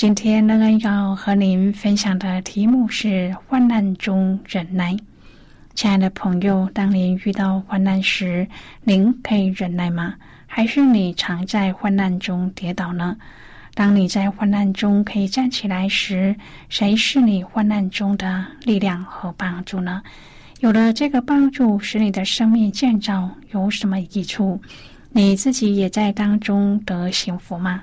今天乐恩要和您分享的题目是“患难中忍耐”。亲爱的朋友，当您遇到患难时，您可以忍耐吗？还是你常在患难中跌倒呢？当你在患难中可以站起来时，谁是你患难中的力量和帮助呢？有了这个帮助，使你的生命建造有什么益处？你自己也在当中得幸福吗？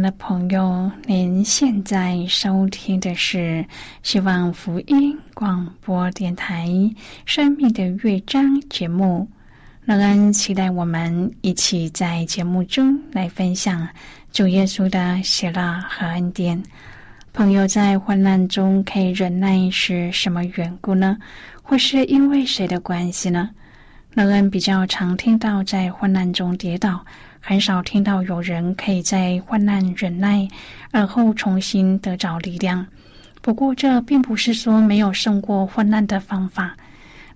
的朋友，您现在收听的是希望福音广播电台《生命的乐章》节目。乐恩期待我们一起在节目中来分享主耶稣的喜乐和恩典。朋友在患难中可以忍耐是什么缘故呢？或是因为谁的关系呢？乐恩比较常听到在患难中跌倒。很少听到有人可以在患难忍耐，而后重新得着力量。不过，这并不是说没有胜过患难的方法。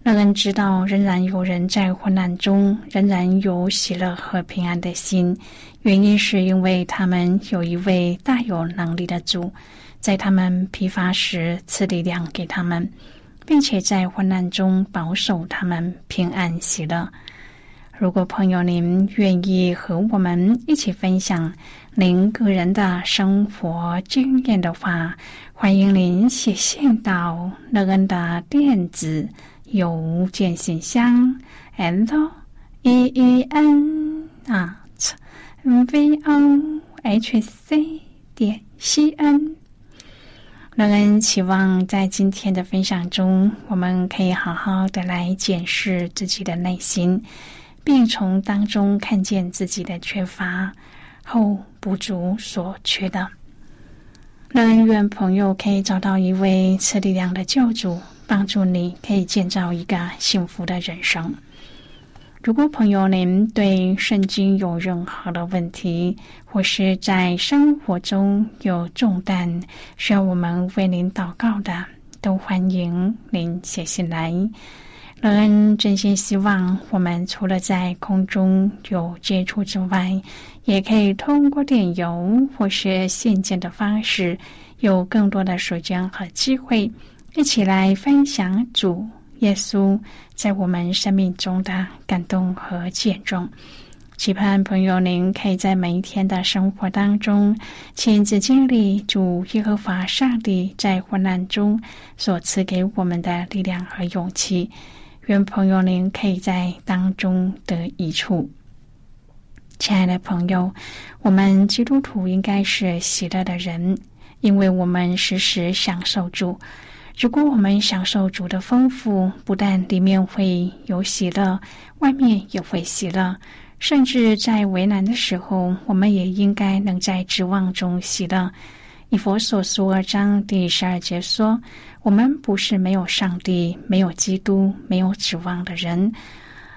让人知道，仍然有人在患难中仍然有喜乐和平安的心。原因是因为他们有一位大有能力的主，在他们疲乏时赐力量给他们，并且在患难中保守他们平安喜乐。如果朋友您愿意和我们一起分享您个人的生活经验的话，欢迎您写信到乐恩的电子邮件信箱，and e e n at v o h c 点 c n。乐恩期望在今天的分享中，我们可以好好的来检视自己的内心。并从当中看见自己的缺乏后补足所缺的。让愿朋友可以找到一位赐力量的救主，帮助你可以建造一个幸福的人生。如果朋友您对圣经有任何的问题，或是在生活中有重担需要我们为您祷告的，都欢迎您写信来。乐恩真心希望，我们除了在空中有接触之外，也可以通过电邮或是信件的方式，有更多的时间和机会，一起来分享主耶稣在我们生命中的感动和见证。期盼朋友您可以在每一天的生活当中，亲自经历主耶和华上帝在患难中所赐给我们的力量和勇气。愿朋友您可以在当中得益处。亲爱的朋友，我们基督徒应该是喜乐的人，因为我们时时享受主。如果我们享受主的丰富，不但里面会有喜乐，外面也会喜乐。甚至在为难的时候，我们也应该能在指望中喜乐。以佛所书二章第十二节说。我们不是没有上帝、没有基督、没有指望的人，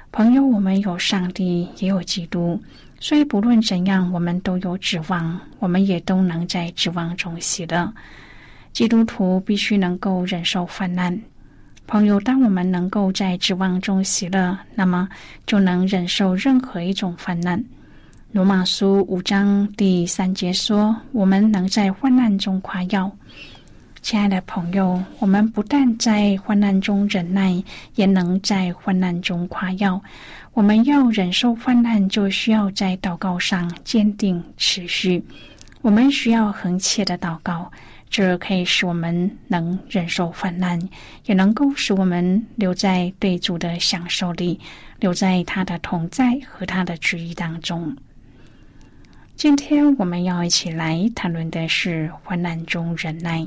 朋友。我们有上帝，也有基督，所以不论怎样，我们都有指望，我们也都能在指望中喜乐。基督徒必须能够忍受患难，朋友。当我们能够在指望中喜乐，那么就能忍受任何一种患难。罗马书五章第三节说：“我们能在患难中夸耀。”亲爱的朋友，我们不但在患难中忍耐，也能在患难中夸耀。我们要忍受患难，就需要在祷告上坚定持续。我们需要恒切的祷告，这可以使我们能忍受患难，也能够使我们留在对主的享受里，留在他的同在和他的旨意当中。今天我们要一起来谈论的是患难中忍耐。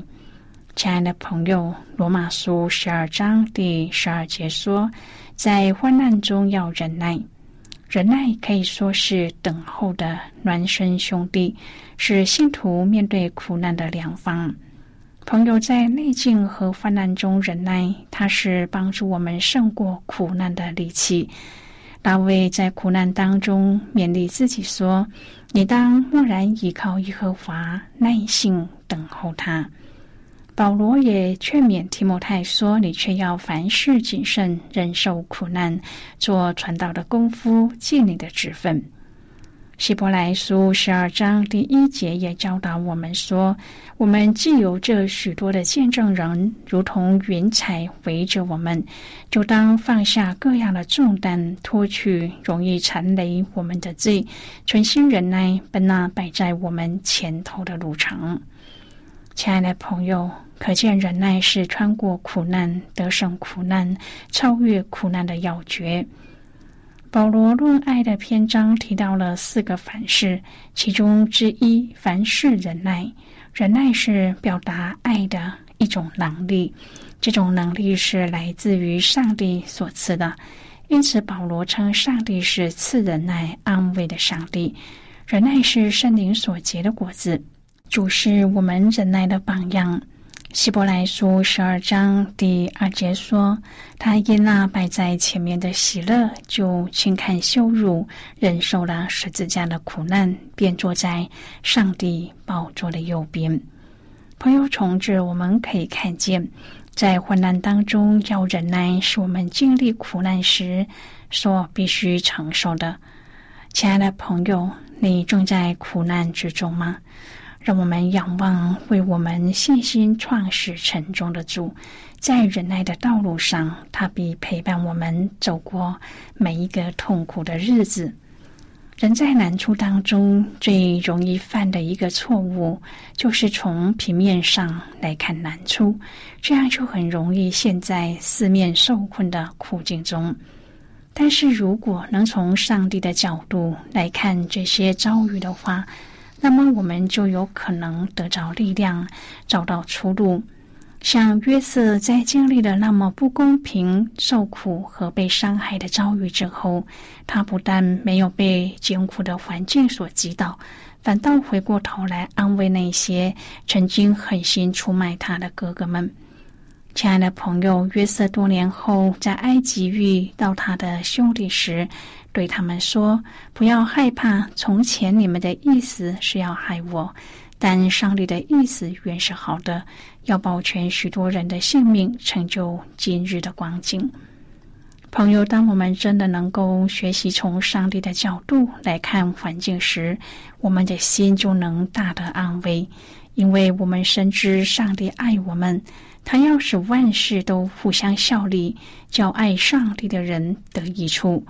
亲爱的朋友，《罗马书》十二章第十二节说：“在患难中要忍耐，忍耐可以说是等候的孪生兄弟，是信徒面对苦难的良方。朋友在逆境和患难中忍耐，它是帮助我们胜过苦难的利器。”大卫在苦难当中勉励自己说：“你当默然依靠耶和华，耐心等候他。”保罗也劝勉提摩太说：“你却要凡事谨慎，忍受苦难，做传道的功夫，尽你的职分。”希伯来书十二章第一节也教导我们说：“我们既有这许多的见证人，如同云彩围着我们，就当放下各样的重担，脱去容易缠累我们的罪，存心忍耐，奔那摆在我们前头的路程。”亲爱的朋友，可见忍耐是穿过苦难、得胜苦难、超越苦难的要诀。保罗论爱的篇章提到了四个凡事，其中之一凡事忍耐。忍耐是表达爱的一种能力，这种能力是来自于上帝所赐的。因此，保罗称上帝是赐忍耐、安慰的上帝。忍耐是圣灵所结的果子，主是我们忍耐的榜样。希伯来书十二章第二节说：“他因那摆在前面的喜乐，就轻看羞辱，忍受了十字架的苦难，便坐在上帝宝座的右边。”朋友，从这我们可以看见，在患难当中要忍耐，是我们经历苦难时所必须承受的。亲爱的朋友，你正在苦难之中吗？让我们仰望为我们信心创始成终的主，在忍耐的道路上，他必陪伴我们走过每一个痛苦的日子。人在难处当中最容易犯的一个错误，就是从平面上来看难处，这样就很容易陷在四面受困的苦境中。但是如果能从上帝的角度来看这些遭遇的话，那么我们就有可能得着力量，找到出路。像约瑟在经历了那么不公平、受苦和被伤害的遭遇之后，他不但没有被艰苦的环境所击倒，反倒回过头来安慰那些曾经狠心出卖他的哥哥们。亲爱的朋友，约瑟多年后在埃及遇到他的兄弟时。对他们说：“不要害怕，从前你们的意思是要害我，但上帝的意思原是好的，要保全许多人的性命，成就今日的光景。”朋友，当我们真的能够学习从上帝的角度来看环境时，我们的心就能大得安慰，因为我们深知上帝爱我们，他要使万事都互相效力，叫爱上帝的人得益处。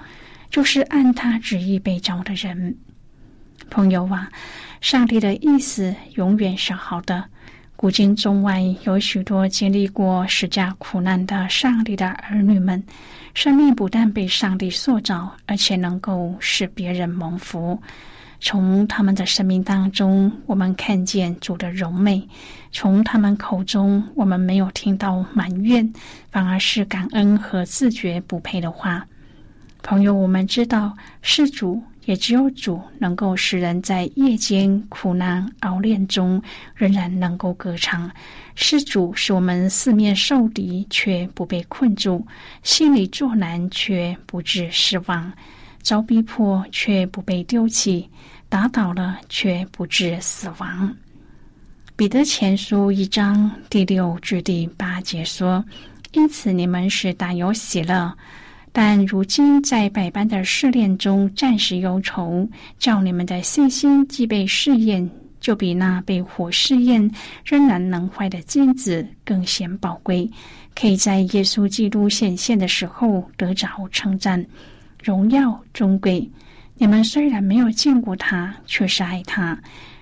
就是按他旨意被召的人，朋友啊，上帝的意思永远是好的。古今中外有许多经历过十架苦难的上帝的儿女们，生命不但被上帝塑造，而且能够使别人蒙福。从他们的生命当中，我们看见主的荣美；从他们口中，我们没有听到埋怨，反而是感恩和自觉不配的话。朋友，我们知道，是主，也只有主能够使人在夜间苦难熬炼中仍然能够歌唱。是主使我们四面受敌却不被困住，心里作难却不致失望，遭逼迫却不被丢弃，打倒了却不致死亡。彼得前书一章第六至第八节说：“因此你们是大有喜乐。”但如今在百般的试炼中暂时忧愁，叫你们的信心既被试验，就比那被火试验仍然能坏的金子更显宝贵，可以在耶稣基督显现的时候得着称赞、荣耀、尊贵。你们虽然没有见过他，却是爱他；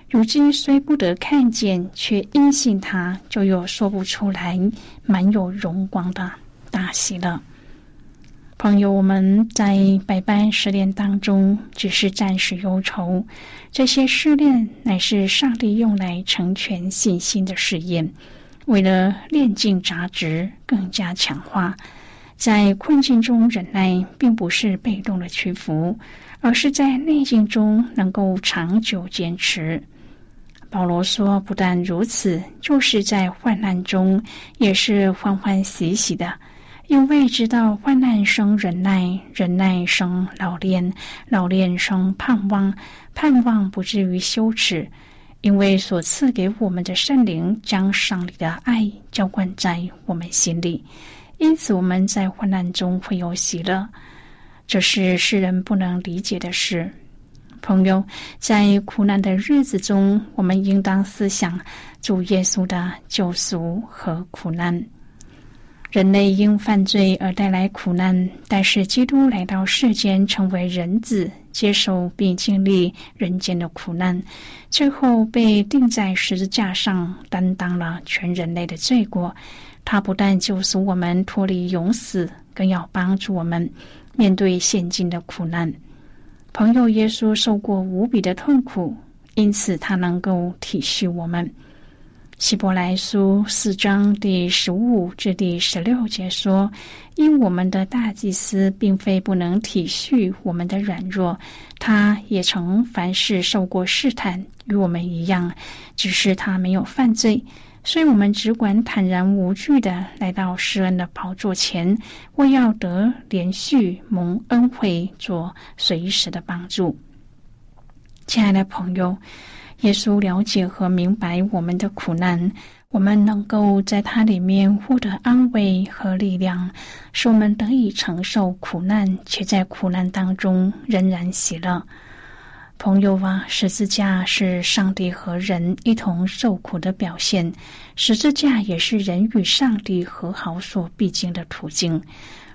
如今虽不得看见，却因信他，就有说不出来、满有荣光的大喜了。朋友，我们在百般试炼当中，只是暂时忧愁。这些试炼乃是上帝用来成全信心的试验，为了炼尽杂质，更加强化。在困境中忍耐，并不是被动的屈服，而是在逆境中能够长久坚持。保罗说：“不但如此，就是在患难中，也是欢欢喜喜的。”因为知道患难生忍耐，忍耐生老练，老练生盼望，盼望不至于羞耻。因为所赐给我们的圣灵将上帝的爱浇灌在我们心里，因此我们在患难中会有喜乐。这是世人不能理解的事。朋友，在苦难的日子中，我们应当思想主耶稣的救赎和苦难。人类因犯罪而带来苦难，但是基督来到世间，成为人子，接受并经历人间的苦难，最后被钉在十字架上，担当了全人类的罪过。他不但救赎我们脱离永死，更要帮助我们面对现今的苦难。朋友，耶稣受过无比的痛苦，因此他能够体恤我们。希伯来书四章第十五至第十六节说：“因我们的大祭司并非不能体恤我们的软弱，他也曾凡事受过试探，与我们一样，只是他没有犯罪。所以我们只管坦然无惧的来到施恩的宝座前，为要得连续蒙恩惠，做随时的帮助。”亲爱的朋友。耶稣了解和明白我们的苦难，我们能够在他里面获得安慰和力量，使我们得以承受苦难，且在苦难当中仍然喜乐。朋友啊，十字架是上帝和人一同受苦的表现，十字架也是人与上帝和好所必经的途径。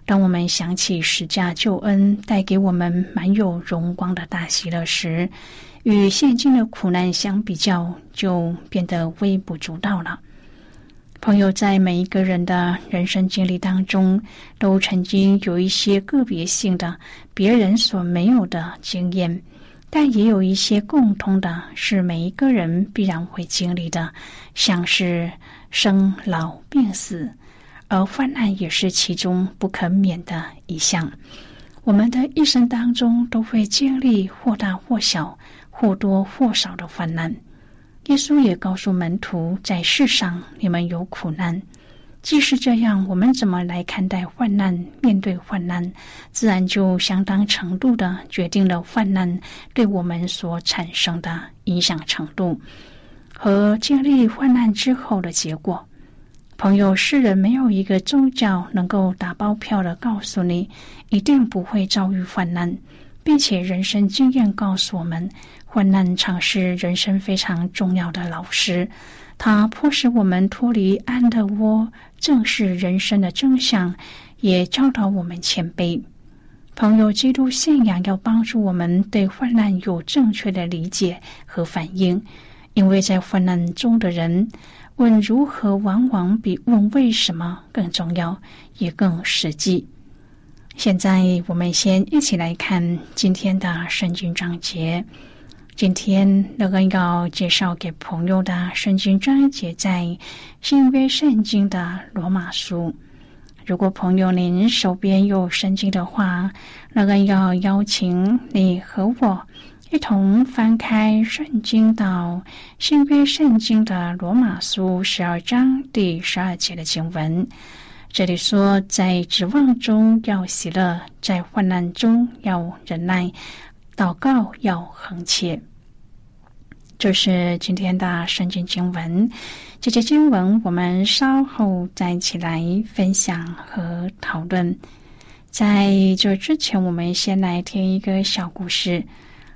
当我们想起十架救恩带给我们满有荣光的大喜乐时，与现今的苦难相比较，就变得微不足道了。朋友，在每一个人的人生经历当中，都曾经有一些个别性的、别人所没有的经验，但也有一些共通的，是每一个人必然会经历的，像是生老病死，而患难也是其中不可免的一项。我们的一生当中，都会经历或大或小。或多或少的患难，耶稣也告诉门徒，在世上你们有苦难。既是这样，我们怎么来看待患难？面对患难，自然就相当程度的决定了患难对我们所产生的影响程度和经历患难之后的结果。朋友，世人没有一个宗教能够打包票的告诉你一定不会遭遇患难，并且人生经验告诉我们。患难常是人生非常重要的老师，它迫使我们脱离安乐窝，正视人生的真相，也教导我们谦卑。朋友，基督信仰要帮助我们对患难有正确的理解和反应，因为在患难中的人问如何，往往比问为什么更重要，也更实际。现在，我们先一起来看今天的圣经章节。今天乐恩要介绍给朋友的圣经章节在新约圣经的罗马书。如果朋友您手边有圣经的话，乐恩要邀请你和我一同翻开圣经到新约圣经的罗马书十二章第十二节的经文。这里说，在指望中要喜乐，在患难中要忍耐。祷告要恒切，这是今天的圣经经文。这些经文我们稍后再一起来分享和讨论。在这之前，我们先来听一个小故事，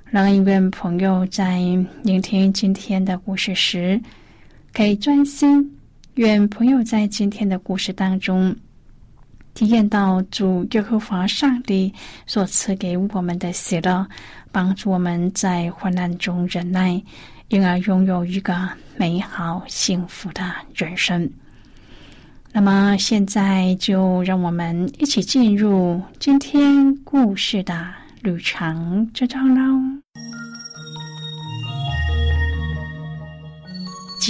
让一位朋友在聆听今天的故事时可以专心。愿朋友在今天的故事当中。体验到主耶和华上帝所赐给我们的喜乐，帮助我们在患难中忍耐，因而拥有一个美好幸福的人生。那么，现在就让我们一起进入今天故事的旅程之中喽。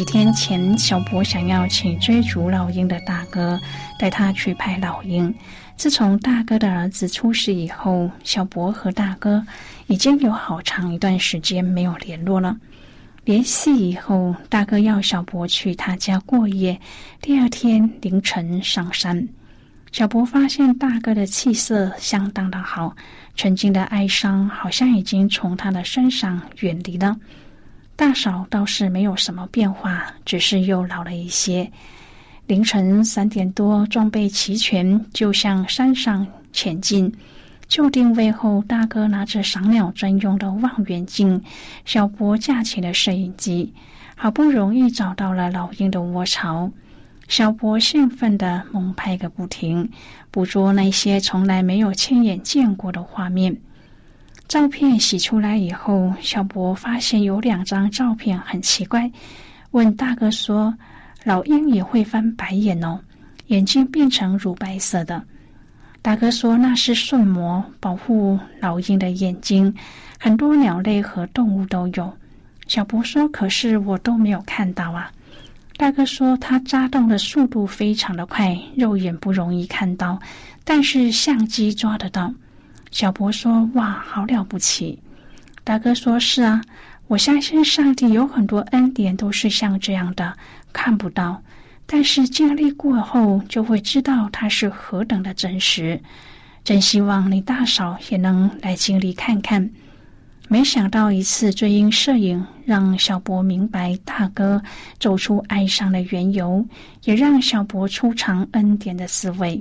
几天前，小博想要请追逐老鹰的大哥带他去拍老鹰。自从大哥的儿子出事以后，小博和大哥已经有好长一段时间没有联络了。联系以后，大哥要小博去他家过夜，第二天凌晨上山。小博发现大哥的气色相当的好，曾经的哀伤好像已经从他的身上远离了。大嫂倒是没有什么变化，只是又老了一些。凌晨三点多，装备齐全，就向山上前进。就定位后，大哥拿着赏鸟专用的望远镜，小波架起了摄影机，好不容易找到了老鹰的窝巢。小波兴奋地猛拍个不停，捕捉那些从来没有亲眼见过的画面。照片洗出来以后，小博发现有两张照片很奇怪，问大哥说：“老鹰也会翻白眼哦，眼睛变成乳白色的。”大哥说：“那是瞬膜，保护老鹰的眼睛。很多鸟类和动物都有。”小博说：“可是我都没有看到啊。”大哥说：“它扎洞的速度非常的快，肉眼不容易看到，但是相机抓得到。”小博说：“哇，好了不起！”大哥说：“是啊，我相信上帝有很多恩典都是像这样的，看不到。”但是经历过后，就会知道它是何等的真实。真希望你大嫂也能来经历看看。没想到一次追鹰摄影，让小博明白大哥走出哀伤的缘由，也让小博出尝恩典的滋味。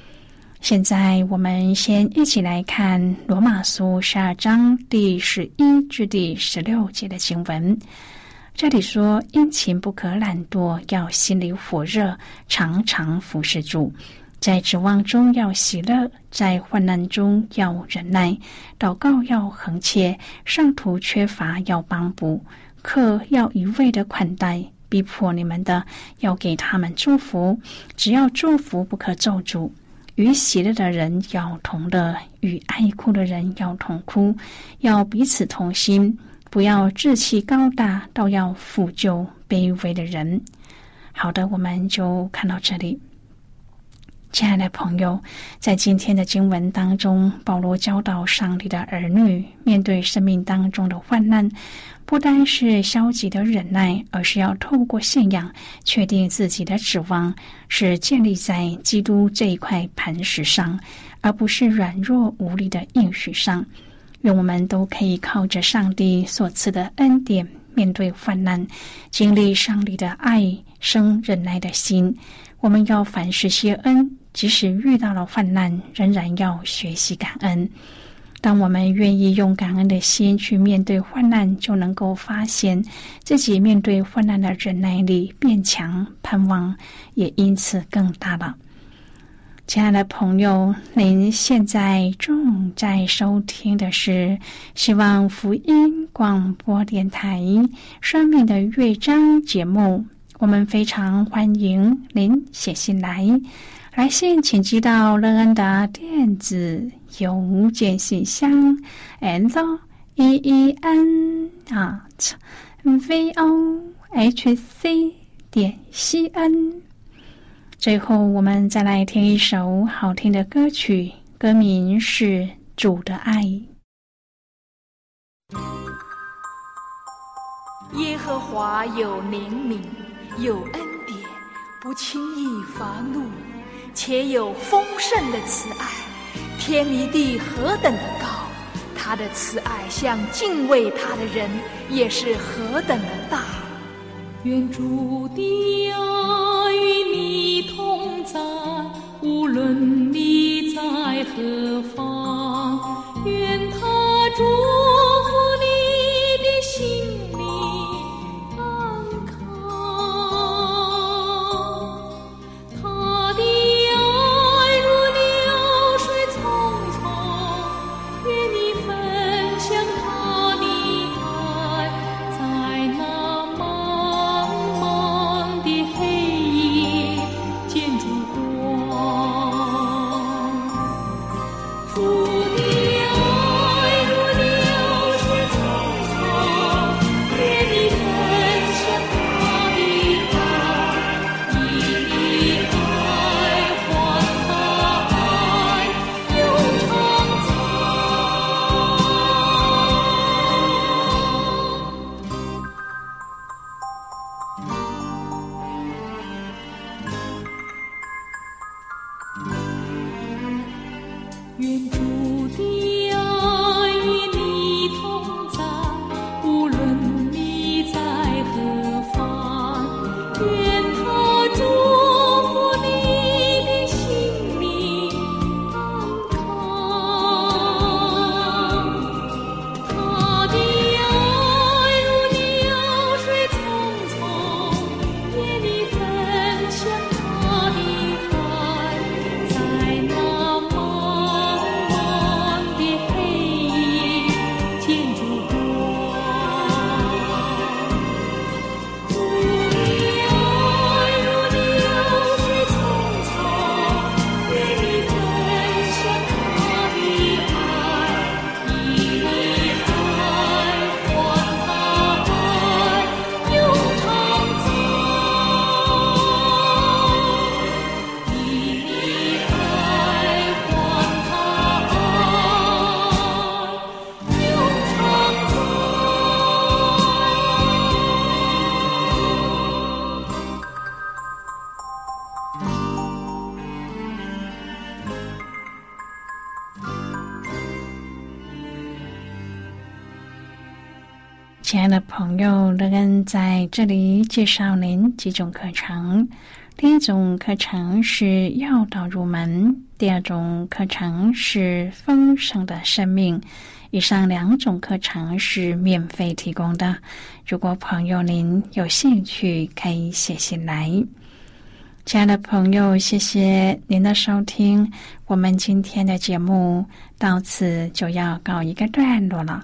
现在，我们先一起来看《罗马书》十二章第十一至第十六节的经文。这里说：“殷勤不可懒惰，要心里火热，常常服侍主；在指望中要喜乐，在患难中要忍耐；祷告要恒切，上图缺乏要帮补，客要一味的款待，逼迫你们的要给他们祝福，只要祝福，不可咒诅。”与喜乐的人要同乐，与爱哭的人要同哭，要彼此同心，不要志气高大，倒要抚救卑微的人。好的，我们就看到这里。亲爱的朋友，在今天的经文当中，保罗教导上帝的儿女面对生命当中的患难。不单是消极的忍耐，而是要透过信仰确定自己的指望是建立在基督这一块磐石上，而不是软弱无力的应许上。愿我们都可以靠着上帝所赐的恩典，面对患难，经历上帝的爱生忍耐的心。我们要凡事谢恩，即使遇到了患难，仍然要学习感恩。当我们愿意用感恩的心去面对患难，就能够发现自己面对患难的忍耐力变强，盼望也因此更大了。亲爱的朋友，您现在正在收听的是希望福音广播电台《生命的乐章》节目，我们非常欢迎您写信来。来信请寄到乐恩的电子邮件信箱，and e e n at v o h c 点 c n。最后，我们再来听一首好听的歌曲，歌名是《主的爱》。耶和华有怜悯，有恩典，不轻易发怒。且有丰盛的慈爱，天离地何等的高，他的慈爱向敬畏他的人也是何等的大。愿主的爱与你同在，无论你在何方。愿他主亲爱的朋友，乐恩在这里介绍您几种课程。第一种课程是要道入门，第二种课程是丰盛的生命。以上两种课程是免费提供的。如果朋友您有兴趣，可以写信来。亲爱的朋友，谢谢您的收听。我们今天的节目到此就要告一个段落了。